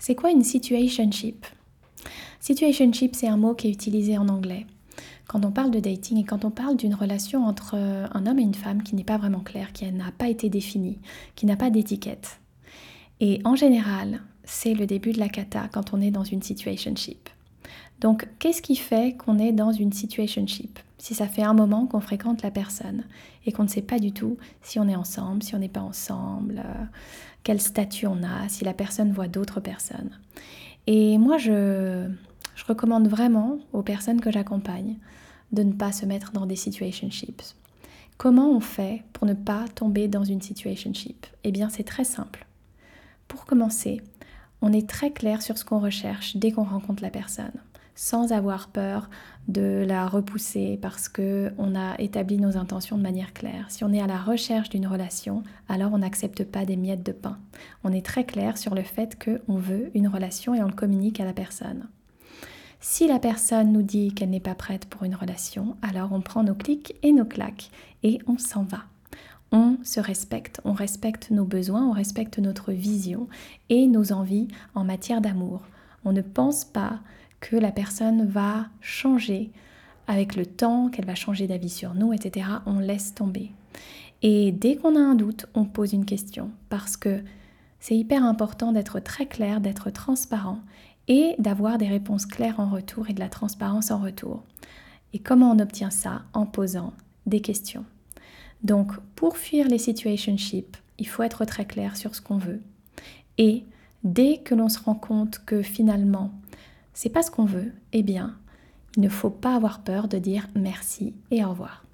C'est quoi une situationship? Situationship, c'est un mot qui est utilisé en anglais quand on parle de dating et quand on parle d'une relation entre euh, un homme et une femme qui n'est pas vraiment claire, qui n'a pas été définie, qui n'a pas d'étiquette. Et en général, c'est le début de la cata quand on est dans une situationship. Donc, qu'est-ce qui fait qu'on est dans une situationship Si ça fait un moment qu'on fréquente la personne et qu'on ne sait pas du tout si on est ensemble, si on n'est pas ensemble, euh, quel statut on a, si la personne voit d'autres personnes. Et moi, je, je recommande vraiment aux personnes que j'accompagne de ne pas se mettre dans des situationships. Comment on fait pour ne pas tomber dans une situationship Eh bien, c'est très simple. Pour commencer, on est très clair sur ce qu'on recherche dès qu'on rencontre la personne, sans avoir peur de la repousser parce que on a établi nos intentions de manière claire. Si on est à la recherche d'une relation, alors on n'accepte pas des miettes de pain. On est très clair sur le fait qu'on veut une relation et on le communique à la personne. Si la personne nous dit qu'elle n'est pas prête pour une relation, alors on prend nos clics et nos claques et on s'en va. On se respecte, on respecte nos besoins, on respecte notre vision et nos envies en matière d'amour. On ne pense pas que la personne va changer avec le temps, qu'elle va changer d'avis sur nous, etc. On laisse tomber. Et dès qu'on a un doute, on pose une question parce que c'est hyper important d'être très clair, d'être transparent et d'avoir des réponses claires en retour et de la transparence en retour. Et comment on obtient ça? En posant des questions. Donc, pour fuir les situationships, il faut être très clair sur ce qu'on veut. Et dès que l'on se rend compte que finalement, c'est pas ce qu'on veut, eh bien, il ne faut pas avoir peur de dire merci et au revoir.